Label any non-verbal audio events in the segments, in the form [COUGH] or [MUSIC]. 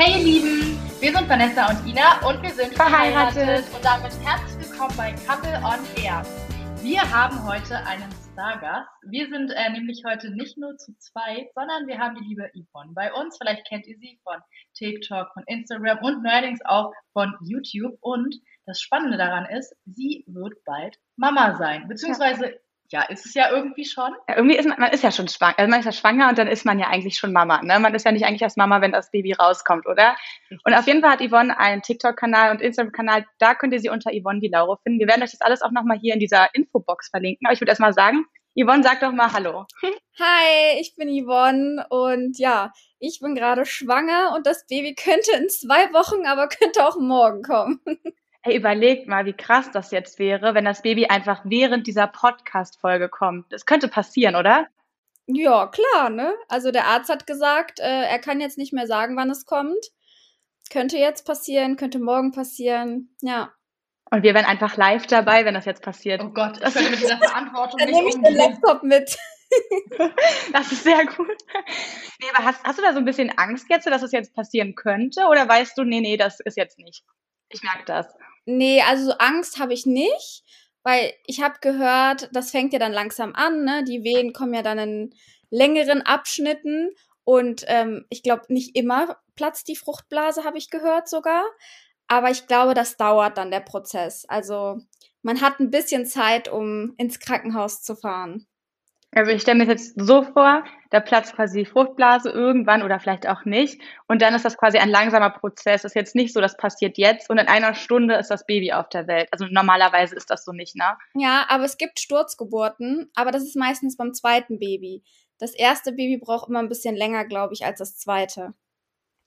Hey ihr Lieben, wir sind Vanessa und Ina und wir sind verheiratet. verheiratet. Und damit herzlich willkommen bei Couple on Air. Wir haben heute einen Stargast. Wir sind äh, nämlich heute nicht nur zu zweit, sondern wir haben die liebe Yvonne bei uns. Vielleicht kennt ihr sie von TikTok, von Instagram und neuerdings auch von YouTube. Und das Spannende daran ist, sie wird bald Mama sein, beziehungsweise ja, ist es ja irgendwie schon. Ja, irgendwie ist man, man ist ja schon schwanger, also man ist ja schwanger und dann ist man ja eigentlich schon Mama. Ne? Man ist ja nicht eigentlich erst Mama, wenn das Baby rauskommt, oder? Und auf jeden Fall hat Yvonne einen TikTok-Kanal und Instagram-Kanal. Da könnt ihr sie unter Yvonne die Lauro finden. Wir werden euch das alles auch nochmal hier in dieser Infobox verlinken. Aber ich würde erstmal sagen, Yvonne, sag doch mal Hallo. [LAUGHS] Hi, ich bin Yvonne und ja, ich bin gerade schwanger und das Baby könnte in zwei Wochen, aber könnte auch morgen kommen. [LAUGHS] Hey, überlegt mal, wie krass das jetzt wäre, wenn das Baby einfach während dieser Podcast-Folge kommt. Das könnte passieren, oder? Ja, klar, ne? Also der Arzt hat gesagt, äh, er kann jetzt nicht mehr sagen, wann es kommt. Könnte jetzt passieren, könnte morgen passieren, ja. Und wir wären einfach live dabei, wenn das jetzt passiert. Oh Gott, ich könnte mit dieser Verantwortung Dann nehme ich den Laptop mit. [LAUGHS] das ist sehr gut. Nee, aber hast, hast du da so ein bisschen Angst jetzt, dass es jetzt passieren könnte? Oder weißt du, nee, nee, das ist jetzt nicht? Ich merke das. Nee, also Angst habe ich nicht, weil ich habe gehört, das fängt ja dann langsam an, ne? Die Wehen kommen ja dann in längeren Abschnitten und ähm, ich glaube, nicht immer platzt die Fruchtblase, habe ich gehört sogar. Aber ich glaube, das dauert dann der Prozess. Also man hat ein bisschen Zeit, um ins Krankenhaus zu fahren. Also ich stelle mir das jetzt so vor, da platzt quasi die Fruchtblase irgendwann oder vielleicht auch nicht. Und dann ist das quasi ein langsamer Prozess. Ist jetzt nicht so, das passiert jetzt und in einer Stunde ist das Baby auf der Welt. Also normalerweise ist das so nicht, ne? Ja, aber es gibt Sturzgeburten, aber das ist meistens beim zweiten Baby. Das erste Baby braucht immer ein bisschen länger, glaube ich, als das zweite.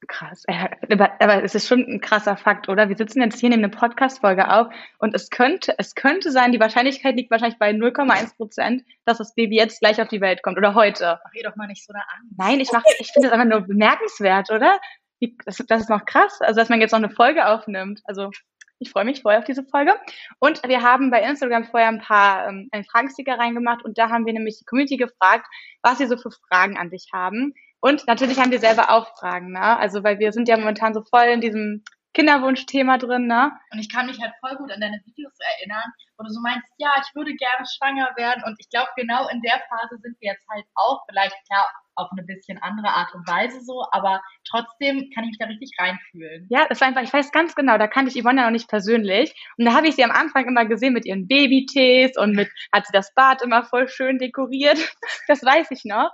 Krass. Aber, aber es ist schon ein krasser Fakt, oder? Wir sitzen jetzt hier in eine Podcast-Folge auf und es könnte, es könnte sein, die Wahrscheinlichkeit liegt wahrscheinlich bei 0,1 Prozent, dass das Baby jetzt gleich auf die Welt kommt oder heute. Mach ihr doch mal nicht so eine Angst. Nein, ich mach, ich finde das einfach nur bemerkenswert, oder? Das, das ist noch krass. Also, dass man jetzt noch eine Folge aufnimmt. Also, ich freue mich voll auf diese Folge. Und wir haben bei Instagram vorher ein paar ähm, einen Fragensticker reingemacht und da haben wir nämlich die Community gefragt, was sie so für Fragen an dich haben. Und natürlich haben wir selber auch Fragen, ne? Also, weil wir sind ja momentan so voll in diesem Kinderwunschthema drin, ne? Und ich kann mich halt voll gut an deine Videos erinnern, wo du so meinst, ja, ich würde gerne schwanger werden. Und ich glaube, genau in der Phase sind wir jetzt halt auch, vielleicht klar auf eine bisschen andere Art und Weise so, aber trotzdem kann ich mich da richtig reinfühlen. Ja, das war einfach, ich weiß ganz genau, da kannte ich Yvonne ja noch nicht persönlich. Und da habe ich sie am Anfang immer gesehen mit ihren Babytees und mit, hat sie das Bad immer voll schön dekoriert. [LAUGHS] Das weiß ich noch.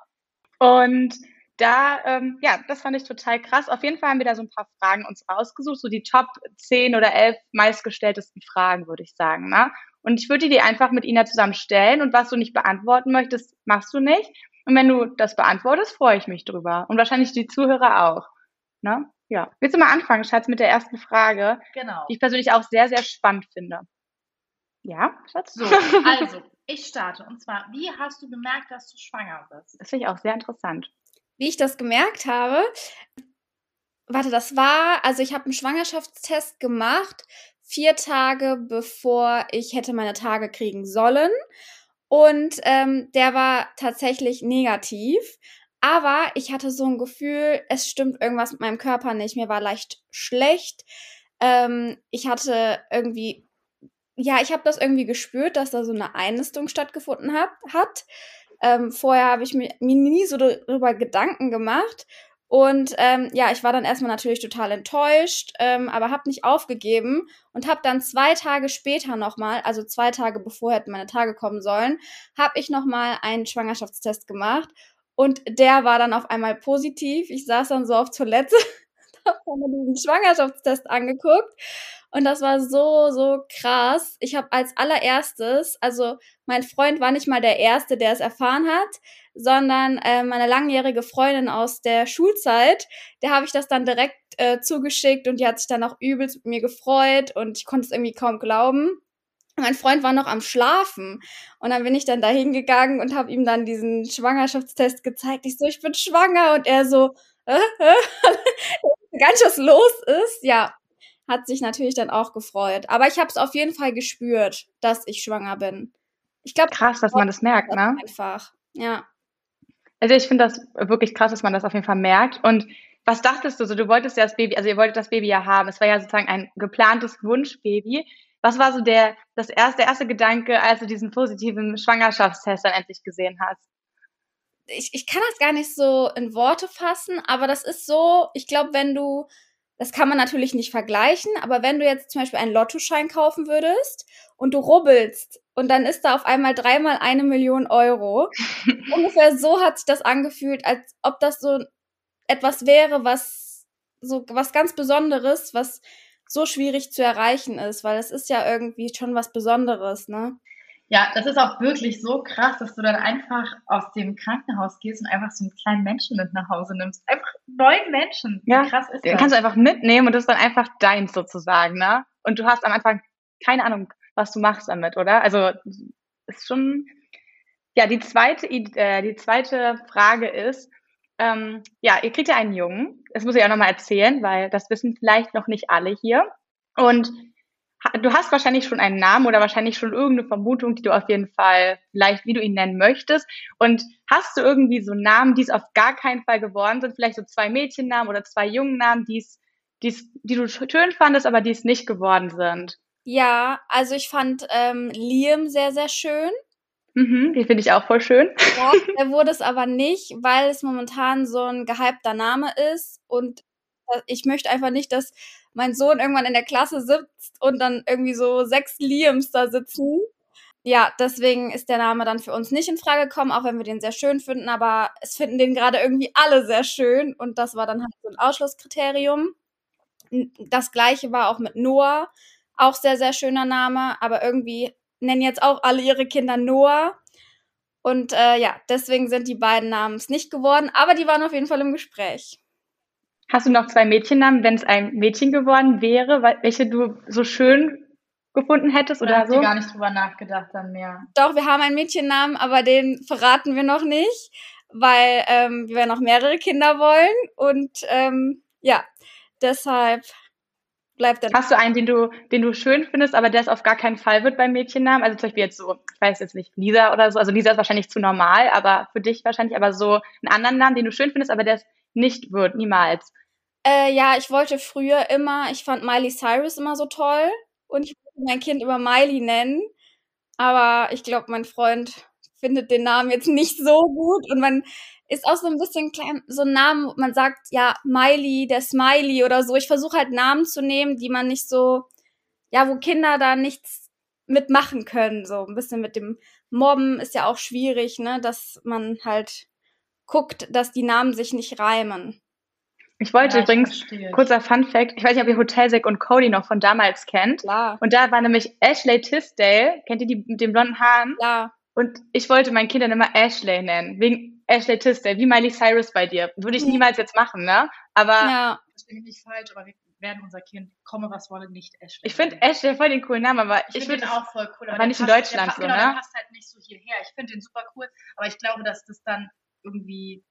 Und da, ähm, ja, das fand ich total krass. Auf jeden Fall haben wir da so ein paar Fragen uns rausgesucht, so die Top 10 oder 11 meistgestelltesten Fragen, würde ich sagen. Ne? Und ich würde die einfach mit Ina zusammen stellen und was du nicht beantworten möchtest, machst du nicht. Und wenn du das beantwortest, freue ich mich drüber. Und wahrscheinlich die Zuhörer auch. Ne? Ja. Willst du mal anfangen, Schatz, mit der ersten Frage? Genau. Die ich persönlich auch sehr, sehr spannend finde. Ja, Schatz? So, [LAUGHS] also, ich starte. Und zwar, wie hast du gemerkt, dass du schwanger bist? Das finde ich auch sehr interessant wie ich das gemerkt habe, warte, das war, also ich habe einen Schwangerschaftstest gemacht, vier Tage bevor ich hätte meine Tage kriegen sollen. Und ähm, der war tatsächlich negativ. Aber ich hatte so ein Gefühl, es stimmt irgendwas mit meinem Körper nicht. Mir war leicht schlecht. Ähm, ich hatte irgendwie, ja, ich habe das irgendwie gespürt, dass da so eine Einnistung stattgefunden hat. hat. Ähm, vorher habe ich mir, nie so darüber Gedanken gemacht. Und ähm, ja, ich war dann erstmal natürlich total enttäuscht, ähm, aber habe nicht aufgegeben und habe dann zwei Tage später nochmal, also zwei Tage bevor hätten meine Tage kommen sollen, habe ich nochmal einen Schwangerschaftstest gemacht und der war dann auf einmal positiv. Ich saß dann so auf Toilette, [LAUGHS] habe mir diesen Schwangerschaftstest angeguckt und das war so, so krass. Ich habe als allererstes, also mein Freund war nicht mal der Erste, der es erfahren hat, sondern äh, meine langjährige Freundin aus der Schulzeit, der habe ich das dann direkt äh, zugeschickt und die hat sich dann auch übelst mit mir gefreut und ich konnte es irgendwie kaum glauben. Mein Freund war noch am Schlafen und dann bin ich dann da hingegangen und habe ihm dann diesen Schwangerschaftstest gezeigt. Ich so, ich bin schwanger und er so, äh, äh, [LAUGHS] ganz was los ist. Ja, hat sich natürlich dann auch gefreut. Aber ich habe es auf jeden Fall gespürt, dass ich schwanger bin. Ich glaube, krass, dass man das merkt, ne? Einfach, ja. Also ich finde das wirklich krass, dass man das auf jeden Fall merkt. Und was dachtest du so? Du wolltest ja das Baby, also ihr wolltet das Baby ja haben. Es war ja sozusagen ein geplantes Wunschbaby. Was war so der, das erste, der erste Gedanke, als du diesen positiven Schwangerschaftstest dann endlich gesehen hast? Ich, ich kann das gar nicht so in Worte fassen, aber das ist so, ich glaube, wenn du, das kann man natürlich nicht vergleichen, aber wenn du jetzt zum Beispiel einen Lottoschein kaufen würdest und du rubbelst und dann ist da auf einmal dreimal eine Million Euro. [LAUGHS] Ungefähr so hat sich das angefühlt, als ob das so etwas wäre, was so was ganz Besonderes, was so schwierig zu erreichen ist, weil es ist ja irgendwie schon was Besonderes, ne? Ja, das ist auch wirklich so krass, dass du dann einfach aus dem Krankenhaus gehst und einfach so einen kleinen Menschen mit nach Hause nimmst. Einfach neun Menschen. Ja, Wie krass ist das? Den kannst du einfach mitnehmen und das ist dann einfach deins sozusagen, ne? Und du hast am Anfang keine Ahnung, was du machst damit, oder? Also ist schon. Ja, die zweite, äh, die zweite Frage ist, ähm, ja, ihr kriegt ja einen Jungen. Das muss ich auch nochmal erzählen, weil das wissen vielleicht noch nicht alle hier. Und du hast wahrscheinlich schon einen Namen oder wahrscheinlich schon irgendeine Vermutung, die du auf jeden Fall vielleicht, wie du ihn nennen möchtest. Und hast du irgendwie so Namen, die es auf gar keinen Fall geworden sind? Vielleicht so zwei Mädchennamen oder zwei Jungennamen, die es, die es, die du schön fandest, aber die es nicht geworden sind? Ja, also ich fand ähm, Liam sehr, sehr schön. Mhm, die finde ich auch voll schön. Ja, [LAUGHS] er wurde es aber nicht, weil es momentan so ein gehypter Name ist und äh, ich möchte einfach nicht, dass mein Sohn irgendwann in der Klasse sitzt und dann irgendwie so sechs Liams da sitzen. Ja, deswegen ist der Name dann für uns nicht in Frage gekommen, auch wenn wir den sehr schön finden, aber es finden den gerade irgendwie alle sehr schön und das war dann halt so ein Ausschlusskriterium. Das gleiche war auch mit Noah, auch sehr, sehr schöner Name, aber irgendwie nennen jetzt auch alle ihre Kinder Noah. Und äh, ja, deswegen sind die beiden Namens nicht geworden, aber die waren auf jeden Fall im Gespräch. Hast du noch zwei Mädchennamen, wenn es ein Mädchen geworden wäre, welche du so schön gefunden hättest oder, oder so? Ich gar nicht drüber nachgedacht dann mehr. Doch, wir haben einen Mädchennamen, aber den verraten wir noch nicht, weil ähm, wir noch mehrere Kinder wollen und ähm, ja, deshalb bleibt dann. Hast du einen, den du, den du schön findest, aber der es auf gar keinen Fall wird beim Mädchennamen? Also zum Beispiel jetzt so, ich weiß jetzt nicht, Lisa oder so. Also Lisa ist wahrscheinlich zu normal, aber für dich wahrscheinlich aber so einen anderen Namen, den du schön findest, aber der es nicht wird, niemals. Äh, ja, ich wollte früher immer, ich fand Miley Cyrus immer so toll und ich wollte mein Kind über Miley nennen. Aber ich glaube, mein Freund findet den Namen jetzt nicht so gut und man ist auch so ein bisschen klein, so ein Name, man sagt ja Miley, der Smiley oder so. Ich versuche halt Namen zu nehmen, die man nicht so, ja, wo Kinder da nichts mitmachen können. So ein bisschen mit dem Mobben ist ja auch schwierig, ne, dass man halt guckt, dass die Namen sich nicht reimen. Ich wollte ja, übrigens, ich kurzer Fun Fact, ich weiß nicht, ob ihr Hotelsack und Cody noch von damals kennt. Klar. Und da war nämlich Ashley Tisdale, kennt ihr die mit den blonden Haaren? Ja. Und ich wollte meinen Kindern immer Ashley nennen, wegen Ashley Tisdale, wie Miley Cyrus bei dir. Würde ich niemals jetzt machen, ne? Aber. Ja. Das bin ich nicht falsch, aber wir werden unser Kind, komme was wolle, nicht Ashley. Ich finde Ashley voll den coolen Namen, aber ich, ich finde ihn auch voll cool. Aber, nicht passt, in Deutschland so, genau, ne? Der passt halt nicht so hierher. Ich finde den super cool, aber ich glaube, dass das dann irgendwie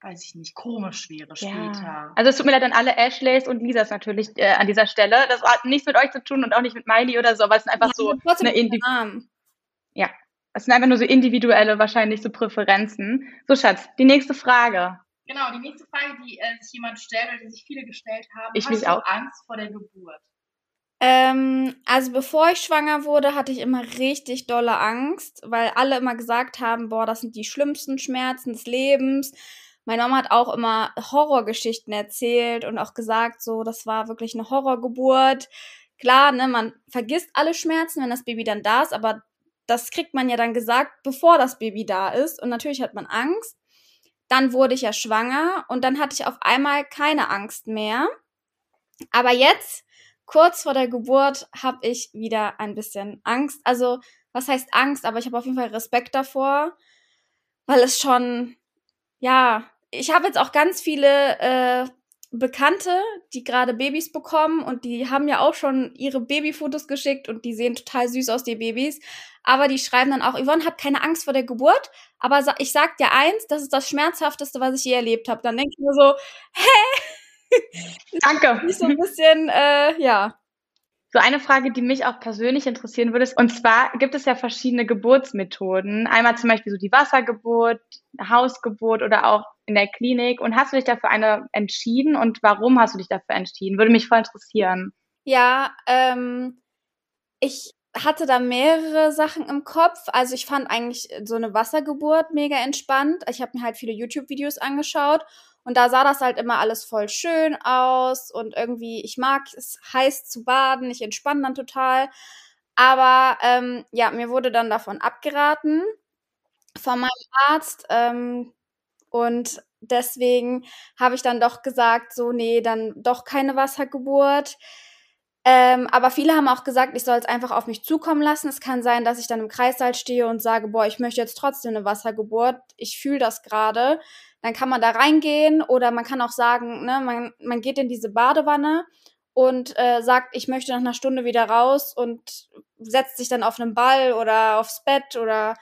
weiß ich nicht, komisch wäre später. Ja. Also es tut mir leid an alle Ashleys und Lisas natürlich äh, an dieser Stelle. Das hat nichts mit euch zu tun und auch nicht mit Miley oder so, aber es sind einfach ja, so eine Indi Ja, es sind einfach nur so individuelle, wahrscheinlich so Präferenzen. So, Schatz, die nächste Frage. Genau, die nächste Frage, die äh, sich jemand stellt oder die sich viele gestellt haben. Ich Hast du auch. Angst vor der Geburt? Ähm, also bevor ich schwanger wurde, hatte ich immer richtig dolle Angst, weil alle immer gesagt haben, boah, das sind die schlimmsten Schmerzen des Lebens. Meine Mama hat auch immer Horrorgeschichten erzählt und auch gesagt, so, das war wirklich eine Horrorgeburt. Klar, ne, man vergisst alle Schmerzen, wenn das Baby dann da ist, aber das kriegt man ja dann gesagt, bevor das Baby da ist. Und natürlich hat man Angst. Dann wurde ich ja schwanger und dann hatte ich auf einmal keine Angst mehr. Aber jetzt, kurz vor der Geburt, habe ich wieder ein bisschen Angst. Also, was heißt Angst? Aber ich habe auf jeden Fall Respekt davor, weil es schon, ja, ich habe jetzt auch ganz viele äh, Bekannte, die gerade Babys bekommen und die haben ja auch schon ihre Babyfotos geschickt und die sehen total süß aus, die Babys. Aber die schreiben dann auch, Yvonne, hab keine Angst vor der Geburt, aber ich sag dir eins, das ist das Schmerzhafteste, was ich je erlebt habe. Dann denke ich mir so, hä? [LAUGHS] Danke. Nicht so ein bisschen, äh, ja. So eine Frage, die mich auch persönlich interessieren würde, und zwar gibt es ja verschiedene Geburtsmethoden. Einmal zum Beispiel so die Wassergeburt, Hausgeburt oder auch in der Klinik. Und hast du dich dafür eine entschieden und warum hast du dich dafür entschieden? Würde mich voll interessieren. Ja, ähm, ich hatte da mehrere Sachen im Kopf. Also ich fand eigentlich so eine Wassergeburt mega entspannt. Ich habe mir halt viele YouTube-Videos angeschaut und da sah das halt immer alles voll schön aus und irgendwie, ich mag es heiß zu baden, ich entspanne dann total. Aber ähm, ja, mir wurde dann davon abgeraten von meinem Arzt. Ähm, und deswegen habe ich dann doch gesagt, so, nee, dann doch keine Wassergeburt. Ähm, aber viele haben auch gesagt, ich soll es einfach auf mich zukommen lassen. Es kann sein, dass ich dann im Kreissaal stehe und sage, boah, ich möchte jetzt trotzdem eine Wassergeburt. Ich fühle das gerade. Dann kann man da reingehen oder man kann auch sagen, ne, man, man geht in diese Badewanne und äh, sagt, ich möchte nach einer Stunde wieder raus und setzt sich dann auf einen Ball oder aufs Bett oder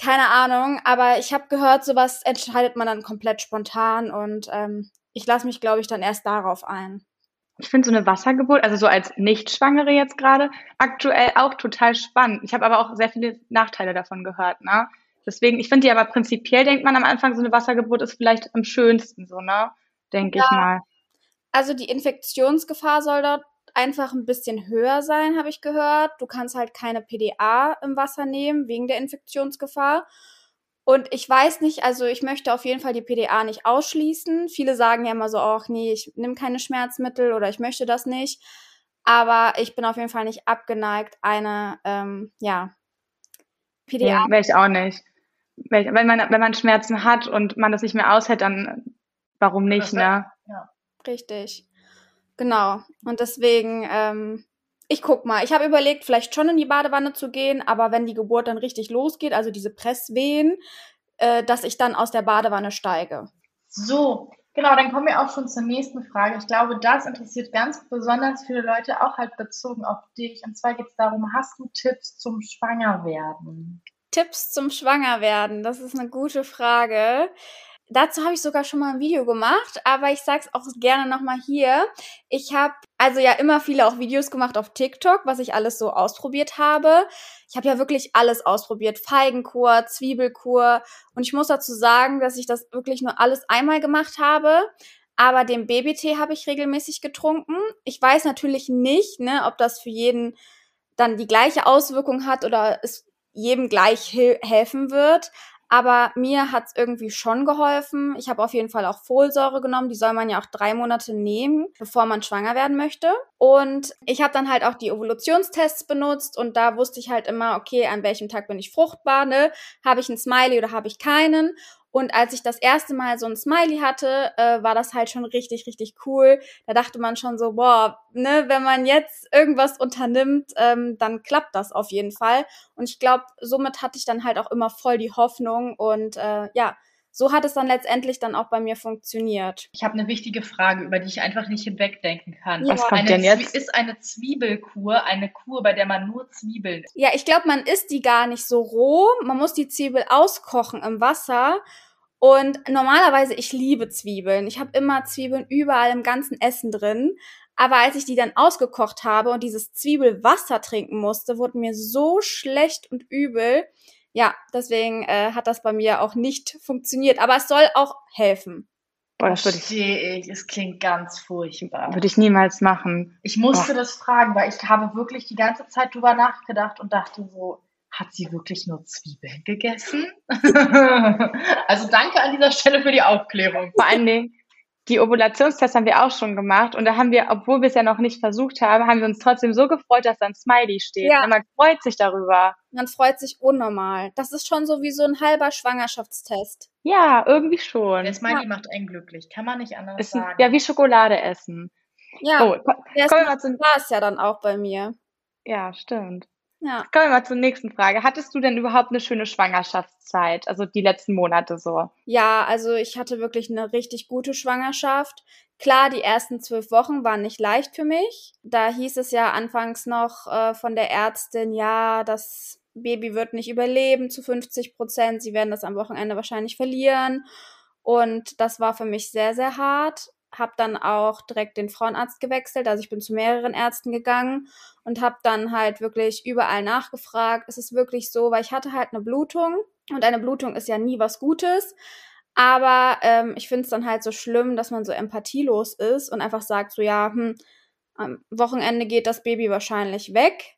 keine Ahnung. Aber ich habe gehört, sowas entscheidet man dann komplett spontan und ähm, ich lasse mich, glaube ich, dann erst darauf ein ich finde so eine Wassergeburt, also so als Nichtschwangere jetzt gerade, aktuell auch total spannend. Ich habe aber auch sehr viele Nachteile davon gehört, ne? Deswegen, ich finde die aber prinzipiell denkt man am Anfang, so eine Wassergeburt ist vielleicht am schönsten, so, ne? Denke ja. ich mal. Also die Infektionsgefahr soll dort einfach ein bisschen höher sein, habe ich gehört. Du kannst halt keine PDA im Wasser nehmen wegen der Infektionsgefahr. Und ich weiß nicht, also ich möchte auf jeden Fall die PDA nicht ausschließen. Viele sagen ja immer so, ach nee, ich nehme keine Schmerzmittel oder ich möchte das nicht. Aber ich bin auf jeden Fall nicht abgeneigt, eine, ähm, ja, PDA. Ja, wäre ich auch nicht. Wenn man, wenn man Schmerzen hat und man das nicht mehr aushält, dann warum nicht, ne? Ja. Richtig. Genau. Und deswegen, ähm, ich guck mal. Ich habe überlegt, vielleicht schon in die Badewanne zu gehen, aber wenn die Geburt dann richtig losgeht, also diese Presswehen, äh, dass ich dann aus der Badewanne steige. So, genau, dann kommen wir auch schon zur nächsten Frage. Ich glaube, das interessiert ganz besonders viele Leute, auch halt bezogen auf dich. Und zwar geht es darum, hast du Tipps zum Schwangerwerden? Tipps zum Schwangerwerden, das ist eine gute Frage. Dazu habe ich sogar schon mal ein Video gemacht, aber ich sag's auch gerne nochmal hier. Ich habe also ja immer viele auch Videos gemacht auf TikTok, was ich alles so ausprobiert habe. Ich habe ja wirklich alles ausprobiert. Feigenkur, Zwiebelkur. Und ich muss dazu sagen, dass ich das wirklich nur alles einmal gemacht habe. Aber den Babytee habe ich regelmäßig getrunken. Ich weiß natürlich nicht, ne, ob das für jeden dann die gleiche Auswirkung hat oder es jedem gleich helfen wird. Aber mir hat's irgendwie schon geholfen. Ich habe auf jeden Fall auch Folsäure genommen. Die soll man ja auch drei Monate nehmen, bevor man schwanger werden möchte. Und ich habe dann halt auch die Evolutionstests benutzt und da wusste ich halt immer, okay, an welchem Tag bin ich fruchtbar, ne? Habe ich einen Smiley oder habe ich keinen? Und als ich das erste Mal so ein Smiley hatte, äh, war das halt schon richtig, richtig cool. Da dachte man schon so, boah, ne, wenn man jetzt irgendwas unternimmt, ähm, dann klappt das auf jeden Fall. Und ich glaube, somit hatte ich dann halt auch immer voll die Hoffnung und äh, ja, so hat es dann letztendlich dann auch bei mir funktioniert. Ich habe eine wichtige Frage, über die ich einfach nicht hinwegdenken kann. Ja. Was kommt eine denn jetzt? Ist eine Zwiebelkur eine Kur, bei der man nur Zwiebeln isst? Ja, ich glaube, man isst die gar nicht so roh. Man muss die Zwiebel auskochen im Wasser. Und normalerweise, ich liebe Zwiebeln. Ich habe immer Zwiebeln überall im ganzen Essen drin. Aber als ich die dann ausgekocht habe und dieses Zwiebelwasser trinken musste, wurde mir so schlecht und übel ja, deswegen äh, hat das bei mir auch nicht funktioniert. Aber es soll auch helfen. Boah, das würde ich. Es klingt ganz furchtbar. Würde ich niemals machen. Ich musste Boah. das fragen, weil ich habe wirklich die ganze Zeit drüber nachgedacht und dachte so, hat sie wirklich nur Zwiebeln gegessen? [LAUGHS] also danke an dieser Stelle für die Aufklärung. Vor allen Dingen, die Ovulationstests haben wir auch schon gemacht und da haben wir, obwohl wir es ja noch nicht versucht haben, haben wir uns trotzdem so gefreut, dass da ein Smiley steht. Ja. Und man freut sich darüber. Man freut sich unnormal. Das ist schon so wie so ein halber Schwangerschaftstest. Ja, irgendwie schon. Der Smiley ja. macht einen glücklich, kann man nicht anders ist, sagen. Ja, wie Schokolade essen. Ja, oh, der ist ja dann auch bei mir. Ja, stimmt. Ja. Kommen wir mal zur nächsten Frage. Hattest du denn überhaupt eine schöne Schwangerschaftszeit? Also die letzten Monate so? Ja, also ich hatte wirklich eine richtig gute Schwangerschaft. Klar, die ersten zwölf Wochen waren nicht leicht für mich. Da hieß es ja anfangs noch äh, von der Ärztin, ja, das Baby wird nicht überleben zu 50 Prozent. Sie werden das am Wochenende wahrscheinlich verlieren. Und das war für mich sehr, sehr hart. Habe dann auch direkt den Frauenarzt gewechselt. Also ich bin zu mehreren Ärzten gegangen und habe dann halt wirklich überall nachgefragt. Es ist wirklich so, weil ich hatte halt eine Blutung und eine Blutung ist ja nie was Gutes. Aber ähm, ich finde es dann halt so schlimm, dass man so empathielos ist und einfach sagt so, ja, hm, am Wochenende geht das Baby wahrscheinlich weg.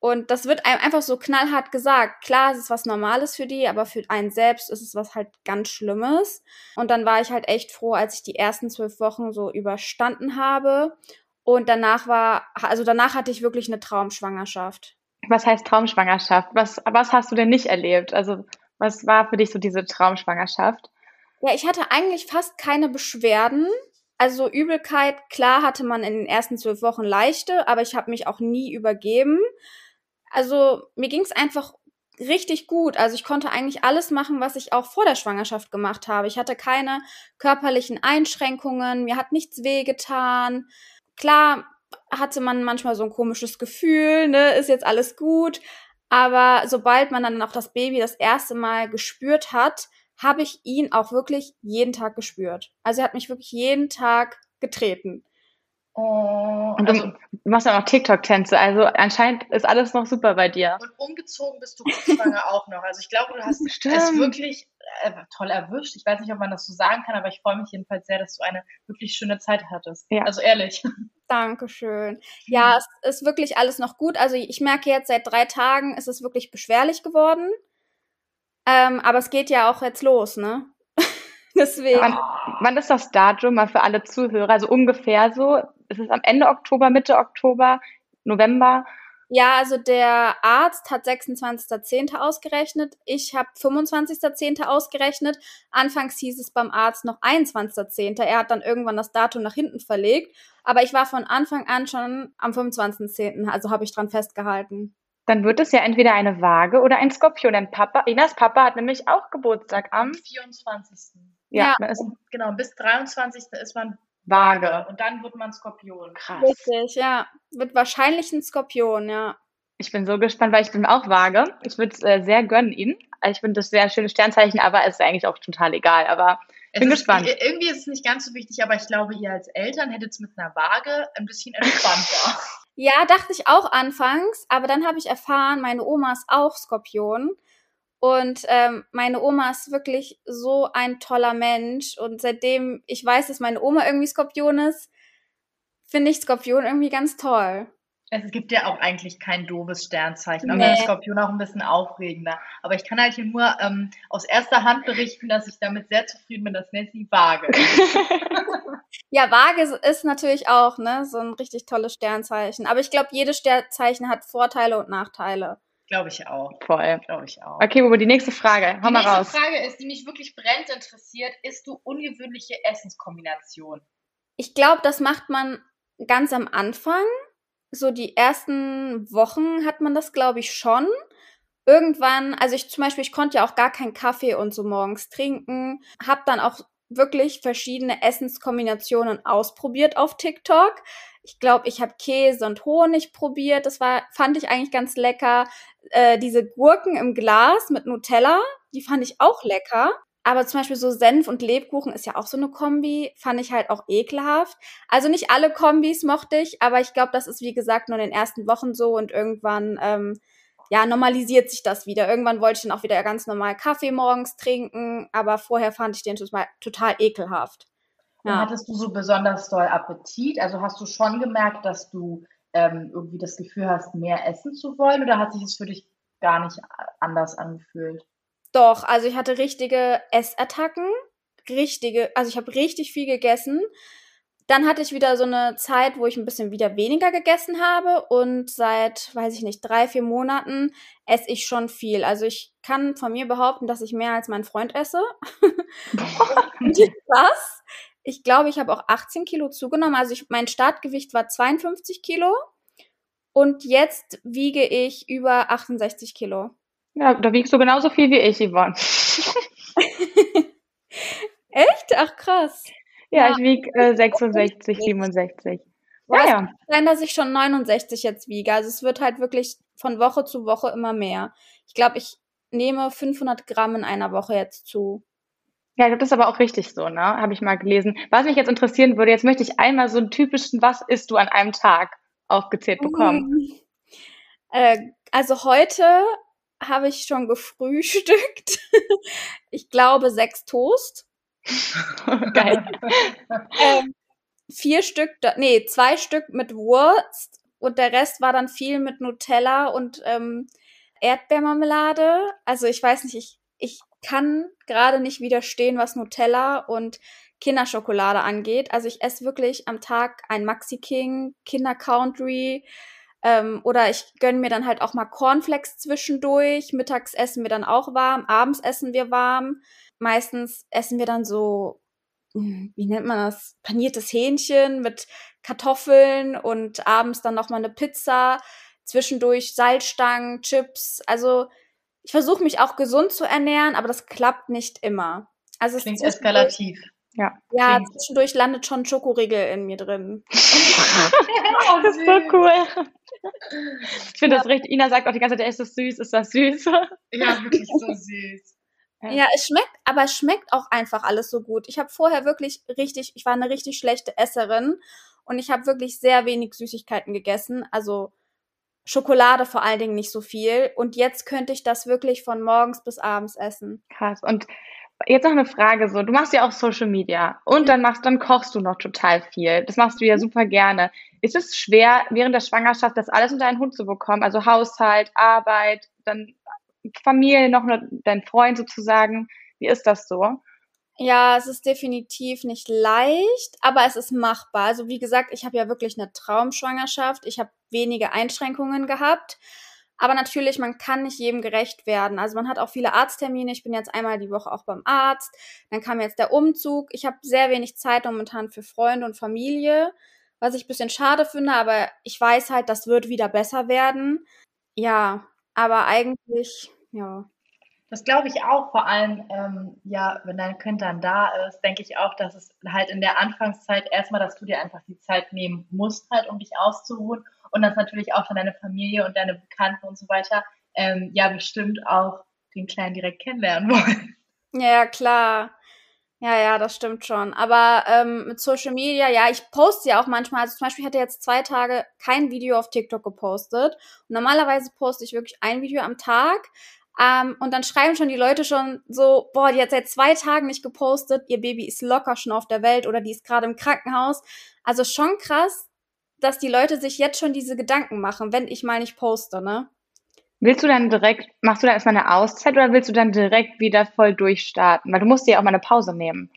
Und das wird einem einfach so knallhart gesagt. Klar, es ist was Normales für die, aber für einen selbst ist es was halt ganz Schlimmes. Und dann war ich halt echt froh, als ich die ersten zwölf Wochen so überstanden habe. Und danach war, also danach hatte ich wirklich eine Traumschwangerschaft. Was heißt Traumschwangerschaft? Was, was hast du denn nicht erlebt? Also, was war für dich so diese Traumschwangerschaft? Ja, ich hatte eigentlich fast keine Beschwerden. Also Übelkeit, klar hatte man in den ersten zwölf Wochen leichte, aber ich habe mich auch nie übergeben. Also mir ging es einfach richtig gut. Also ich konnte eigentlich alles machen, was ich auch vor der Schwangerschaft gemacht habe. Ich hatte keine körperlichen Einschränkungen, mir hat nichts wehgetan. Klar hatte man manchmal so ein komisches Gefühl, ne, ist jetzt alles gut. Aber sobald man dann auch das Baby das erste Mal gespürt hat, habe ich ihn auch wirklich jeden Tag gespürt. Also er hat mich wirklich jeden Tag getreten. Oh, und du also, machst ja noch TikTok-Tänze, also anscheinend ist alles noch super bei dir. Und umgezogen bist du schwanger auch noch. Also ich glaube, du hast Stimmt. es wirklich äh, toll erwischt. Ich weiß nicht, ob man das so sagen kann, aber ich freue mich jedenfalls sehr, dass du eine wirklich schöne Zeit hattest. Ja. Also ehrlich. Dankeschön. Ja, es ist wirklich alles noch gut. Also ich merke jetzt, seit drei Tagen ist es wirklich beschwerlich geworden. Ähm, aber es geht ja auch jetzt los, ne? [LAUGHS] Deswegen. Wann, wann, ist das Datum mal für alle Zuhörer? Also ungefähr so? Ist es am Ende Oktober, Mitte Oktober, November? Ja, also der Arzt hat 26.10. ausgerechnet. Ich habe 25.10. ausgerechnet. Anfangs hieß es beim Arzt noch 21.10. Er hat dann irgendwann das Datum nach hinten verlegt. Aber ich war von Anfang an schon am 25.10. Also habe ich dran festgehalten. Dann wird es ja entweder eine Waage oder ein Skorpion. Denn Papa, Inas Papa hat nämlich auch Geburtstag am 24. Ja, ja. genau. Bis 23. ist man Waage. Und dann wird man Skorpion. Krass. Richtig, ja. Wird wahrscheinlich ein Skorpion, ja. Ich bin so gespannt, weil ich bin auch Waage. Ich würde es äh, sehr gönnen ihn. Ich finde das sehr schönes Sternzeichen, aber es ist eigentlich auch total egal. Aber ich bin ist, gespannt. Irgendwie ist es nicht ganz so wichtig, aber ich glaube, ihr als Eltern hättet es mit einer Waage ein bisschen entspannter. Ja, dachte ich auch anfangs, aber dann habe ich erfahren, meine Oma ist auch Skorpion. Und ähm, meine Oma ist wirklich so ein toller Mensch. Und seitdem ich weiß, dass meine Oma irgendwie Skorpion ist, finde ich Skorpion irgendwie ganz toll. Es gibt ja auch eigentlich kein doofes Sternzeichen. Nee. Aber Skorpion auch ein bisschen aufregender. Aber ich kann halt hier nur ähm, aus erster Hand berichten, dass ich damit sehr zufrieden bin. Das nennt sich Waage. [LAUGHS] Ja, Waage ist natürlich auch ne, so ein richtig tolles Sternzeichen. Aber ich glaube, jedes Sternzeichen hat Vorteile und Nachteile. Glaube ich auch. Voll. Glaube ich auch. Okay, Bubu, die nächste Frage. Hau die mal raus. Die nächste Frage ist, die mich wirklich brennend interessiert. Ist du ungewöhnliche Essenskombination? Ich glaube, das macht man ganz am Anfang. So die ersten Wochen hat man das, glaube ich, schon. Irgendwann, also ich zum Beispiel, ich konnte ja auch gar keinen Kaffee und so morgens trinken. Hab dann auch wirklich verschiedene Essenskombinationen ausprobiert auf TikTok. Ich glaube, ich habe Käse und Honig probiert. Das war, fand ich eigentlich ganz lecker. Äh, diese Gurken im Glas mit Nutella, die fand ich auch lecker. Aber zum Beispiel so Senf und Lebkuchen ist ja auch so eine Kombi, fand ich halt auch ekelhaft. Also nicht alle Kombis mochte ich, aber ich glaube, das ist wie gesagt nur in den ersten Wochen so und irgendwann ähm, ja, normalisiert sich das wieder. Irgendwann wollte ich dann auch wieder ganz normal Kaffee morgens trinken, aber vorher fand ich den total, total ekelhaft. Ja. Und hattest du so besonders doll Appetit? Also hast du schon gemerkt, dass du ähm, irgendwie das Gefühl hast, mehr essen zu wollen oder hat sich es für dich gar nicht anders angefühlt? Doch, also ich hatte richtige Essattacken, richtige, also ich habe richtig viel gegessen. Dann hatte ich wieder so eine Zeit, wo ich ein bisschen wieder weniger gegessen habe und seit, weiß ich nicht, drei, vier Monaten esse ich schon viel. Also ich kann von mir behaupten, dass ich mehr als mein Freund esse. [LAUGHS] [LAUGHS] Was? Ich glaube, ich habe auch 18 Kilo zugenommen. Also ich, mein Startgewicht war 52 Kilo und jetzt wiege ich über 68 Kilo. Ja, da wiegst du genauso viel wie ich, Yvonne. [LAUGHS] Echt? Ach krass. Ja, ja. ich wiege äh, 66, 67. Ja, ja. sein, dass ich schon 69 jetzt wiege. Also es wird halt wirklich von Woche zu Woche immer mehr. Ich glaube, ich nehme 500 Gramm in einer Woche jetzt zu. Ja, das ist aber auch richtig so, ne? Habe ich mal gelesen. Was mich jetzt interessieren würde, jetzt möchte ich einmal so einen typischen Was isst du an einem Tag aufgezählt bekommen. Mhm. Äh, also heute habe ich schon gefrühstückt. [LAUGHS] ich glaube sechs Toast. [LAUGHS] Geil. [LAUGHS] ähm, vier Stück, nee, zwei Stück mit Wurst und der Rest war dann viel mit Nutella und ähm, Erdbeermarmelade. Also ich weiß nicht, ich, ich kann gerade nicht widerstehen, was Nutella und Kinderschokolade angeht. Also ich esse wirklich am Tag ein Maxi King, Kinder Country, ähm, oder ich gönne mir dann halt auch mal Cornflakes zwischendurch. Mittags essen wir dann auch warm, abends essen wir warm. Meistens essen wir dann so, hm, wie nennt man das? Paniertes Hähnchen mit Kartoffeln und abends dann noch mal eine Pizza. Zwischendurch Salzstangen, Chips. Also ich versuche mich auch gesund zu ernähren, aber das klappt nicht immer. Also es Klingt eskalativ. Ja, ja zwischendurch landet schon Schokoriegel in mir drin. [LAUGHS] [LAUGHS] das ist so cool. Ich finde ja. das richtig. Ina sagt auch die ganze Zeit, ist das süß, ist das süß? Ja, wirklich so süß. Ja, es schmeckt, aber es schmeckt auch einfach alles so gut. Ich habe vorher wirklich richtig, ich war eine richtig schlechte Esserin und ich habe wirklich sehr wenig Süßigkeiten gegessen. Also Schokolade vor allen Dingen nicht so viel. Und jetzt könnte ich das wirklich von morgens bis abends essen. Krass. Und jetzt noch eine Frage so. Du machst ja auch Social Media und dann machst, dann kochst du noch total viel. Das machst du ja super gerne. Ist es schwer, während der Schwangerschaft das alles unter einen Hut zu bekommen? Also Haushalt, Arbeit, dann Familie, noch dein Freund sozusagen. Wie ist das so? Ja, es ist definitiv nicht leicht, aber es ist machbar. Also wie gesagt, ich habe ja wirklich eine Traumschwangerschaft. Ich habe wenige Einschränkungen gehabt. Aber natürlich, man kann nicht jedem gerecht werden. Also man hat auch viele Arzttermine. Ich bin jetzt einmal die Woche auch beim Arzt. Dann kam jetzt der Umzug. Ich habe sehr wenig Zeit momentan für Freunde und Familie, was ich bisschen schade finde. Aber ich weiß halt, das wird wieder besser werden. Ja, aber eigentlich, ja. Das glaube ich auch, vor allem, ähm, ja, wenn dein Kind dann da ist, denke ich auch, dass es halt in der Anfangszeit erstmal, dass du dir einfach die Zeit nehmen musst, halt, um dich auszuruhen und dass natürlich auch dann deine Familie und deine Bekannten und so weiter ähm, ja bestimmt auch den Kleinen direkt kennenlernen wollen. Ja, klar. Ja, ja, das stimmt schon. Aber ähm, mit Social Media, ja, ich poste ja auch manchmal. Also zum Beispiel, hatte jetzt zwei Tage kein Video auf TikTok gepostet. Und normalerweise poste ich wirklich ein Video am Tag. Ähm, und dann schreiben schon die Leute schon so, boah, die hat seit zwei Tagen nicht gepostet, ihr Baby ist locker schon auf der Welt oder die ist gerade im Krankenhaus. Also schon krass, dass die Leute sich jetzt schon diese Gedanken machen, wenn ich mal nicht poste, ne? Willst du dann direkt, machst du dann erstmal eine Auszeit oder willst du dann direkt wieder voll durchstarten? Weil du musst dir ja auch mal eine Pause nehmen.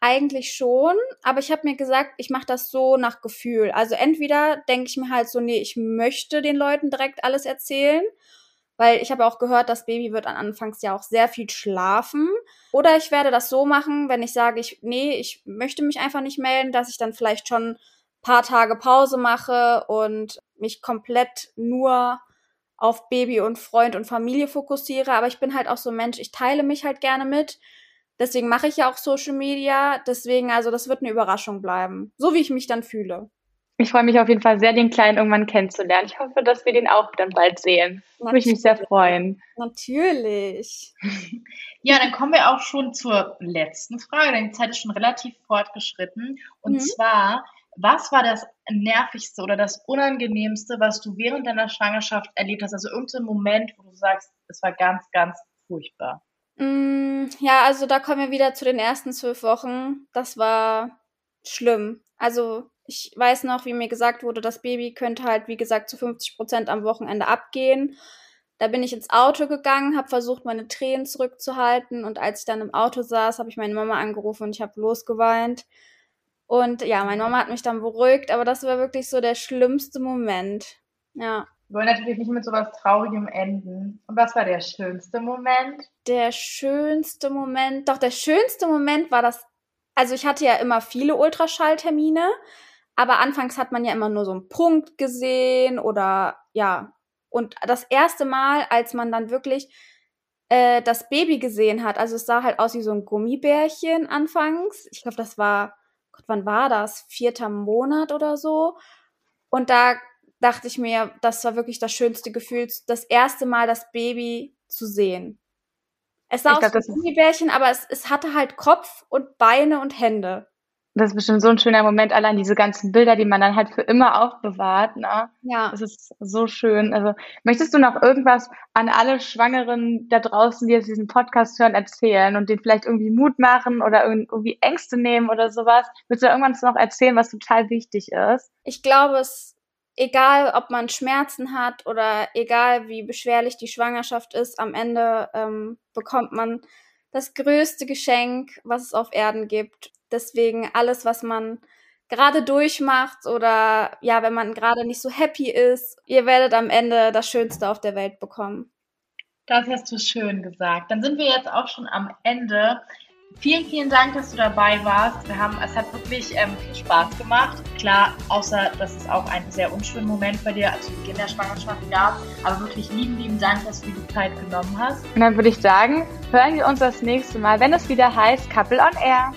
Eigentlich schon, aber ich habe mir gesagt, ich mache das so nach Gefühl. Also entweder denke ich mir halt so, nee, ich möchte den Leuten direkt alles erzählen, weil ich habe auch gehört, das Baby wird an Anfangs ja auch sehr viel schlafen. Oder ich werde das so machen, wenn ich sage, ich, nee, ich möchte mich einfach nicht melden, dass ich dann vielleicht schon paar Tage Pause mache und mich komplett nur auf Baby und Freund und Familie fokussiere. Aber ich bin halt auch so ein Mensch, ich teile mich halt gerne mit. Deswegen mache ich ja auch Social Media. Deswegen, also das wird eine Überraschung bleiben. So wie ich mich dann fühle. Ich freue mich auf jeden Fall sehr, den Kleinen irgendwann kennenzulernen. Ich hoffe, dass wir den auch dann bald sehen. Würde ich mich sehr freuen. Natürlich. [LAUGHS] Ja, dann kommen wir auch schon zur letzten Frage, denn die Zeit ist schon relativ fortgeschritten. Und mhm. zwar, was war das nervigste oder das unangenehmste, was du während deiner Schwangerschaft erlebt hast? Also irgendein Moment, wo du sagst, es war ganz, ganz furchtbar. Mm, ja, also da kommen wir wieder zu den ersten zwölf Wochen. Das war schlimm. Also ich weiß noch, wie mir gesagt wurde, das Baby könnte halt, wie gesagt, zu 50 Prozent am Wochenende abgehen. Da bin ich ins Auto gegangen, habe versucht, meine Tränen zurückzuhalten und als ich dann im Auto saß, habe ich meine Mama angerufen und ich habe losgeweint. Und ja, meine Mama hat mich dann beruhigt, aber das war wirklich so der schlimmste Moment. Ja. Wir wollen natürlich nicht mit sowas Traurigem enden. Und was war der schönste Moment? Der schönste Moment, doch der schönste Moment war das, also ich hatte ja immer viele Ultraschalltermine, aber anfangs hat man ja immer nur so einen Punkt gesehen oder ja. Und das erste Mal, als man dann wirklich äh, das Baby gesehen hat, also es sah halt aus wie so ein Gummibärchen anfangs. Ich glaube, das war Gott, wann war das? Vierter Monat oder so. Und da dachte ich mir, das war wirklich das schönste Gefühl, das erste Mal das Baby zu sehen. Es sah ich aus wie ein Gummibärchen, aber es, es hatte halt Kopf und Beine und Hände. Das ist bestimmt so ein schöner Moment, allein diese ganzen Bilder, die man dann halt für immer aufbewahrt. Ne? Ja. Das ist so schön. Also, möchtest du noch irgendwas an alle Schwangeren da draußen, die jetzt diesen Podcast hören, erzählen und denen vielleicht irgendwie Mut machen oder irgendwie Ängste nehmen oder sowas? Willst du irgendwas noch erzählen, was total wichtig ist? Ich glaube, es, egal ob man Schmerzen hat oder egal wie beschwerlich die Schwangerschaft ist, am Ende ähm, bekommt man das größte Geschenk, was es auf Erden gibt. Deswegen alles, was man gerade durchmacht oder ja, wenn man gerade nicht so happy ist, ihr werdet am Ende das Schönste auf der Welt bekommen. Das hast du schön gesagt. Dann sind wir jetzt auch schon am Ende. Vielen, vielen Dank, dass du dabei warst. Wir haben, es hat wirklich ähm, viel Spaß gemacht. Klar, außer dass es auch einen sehr unschönen Moment bei dir zu Beginn der Schwangerschaft gab. Aber wirklich lieben, lieben Dank, dass du dir die Zeit genommen hast. Und dann würde ich sagen, hören wir uns das nächste Mal, wenn es wieder heißt Couple on Air.